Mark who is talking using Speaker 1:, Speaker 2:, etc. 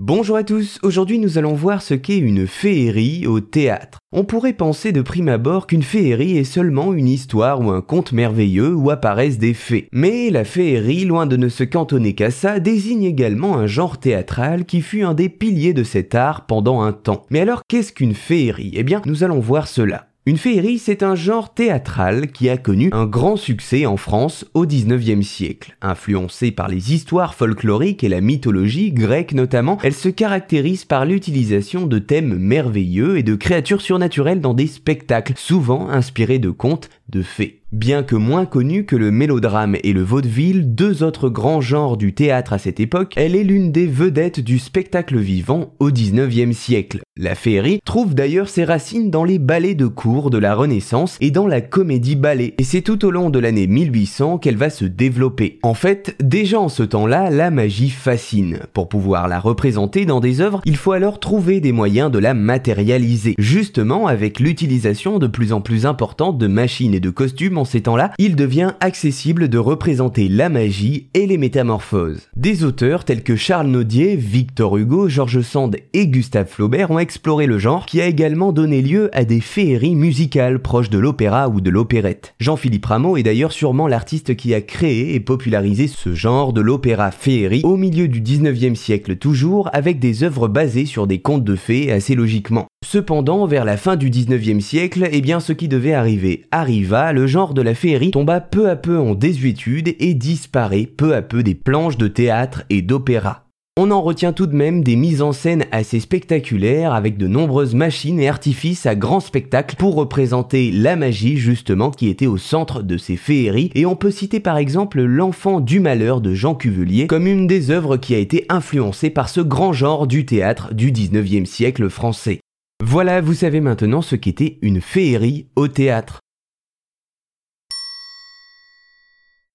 Speaker 1: Bonjour à tous, aujourd'hui nous allons voir ce qu'est une féerie au théâtre. On pourrait penser de prime abord qu'une féerie est seulement une histoire ou un conte merveilleux où apparaissent des fées. Mais la féerie, loin de ne se cantonner qu'à ça, désigne également un genre théâtral qui fut un des piliers de cet art pendant un temps. Mais alors qu'est-ce qu'une féerie? Eh bien nous allons voir cela. Une féerie, c'est un genre théâtral qui a connu un grand succès en France au XIXe siècle. Influencée par les histoires folkloriques et la mythologie grecque notamment, elle se caractérise par l'utilisation de thèmes merveilleux et de créatures surnaturelles dans des spectacles, souvent inspirés de contes de fées. Bien que moins connue que le mélodrame et le vaudeville, deux autres grands genres du théâtre à cette époque, elle est l'une des vedettes du spectacle vivant au 19e siècle. La féerie trouve d'ailleurs ses racines dans les ballets de cour de la Renaissance et dans la comédie ballet, et c'est tout au long de l'année 1800 qu'elle va se développer. En fait, déjà en ce temps-là, la magie fascine. Pour pouvoir la représenter dans des œuvres, il faut alors trouver des moyens de la matérialiser, justement avec l'utilisation de plus en plus importante de machines et de costumes ces temps-là, il devient accessible de représenter la magie et les métamorphoses. Des auteurs tels que Charles Naudier, Victor Hugo, Georges Sand et Gustave Flaubert ont exploré le genre qui a également donné lieu à des féeries musicales proches de l'opéra ou de l'opérette. Jean-Philippe Rameau est d'ailleurs sûrement l'artiste qui a créé et popularisé ce genre de l'opéra féerie au milieu du 19e siècle toujours avec des œuvres basées sur des contes de fées assez logiquement. Cependant, vers la fin du 19e siècle, eh bien ce qui devait arriver arriva, le de la féerie tomba peu à peu en désuétude et disparaît peu à peu des planches de théâtre et d'opéra. On en retient tout de même des mises en scène assez spectaculaires avec de nombreuses machines et artifices à grand spectacle pour représenter la magie justement qui était au centre de ces féeries et on peut citer par exemple L'enfant du malheur de Jean Cuvelier comme une des œuvres qui a été influencée par ce grand genre du théâtre du 19e siècle français. Voilà, vous savez maintenant ce qu'était une féerie au théâtre.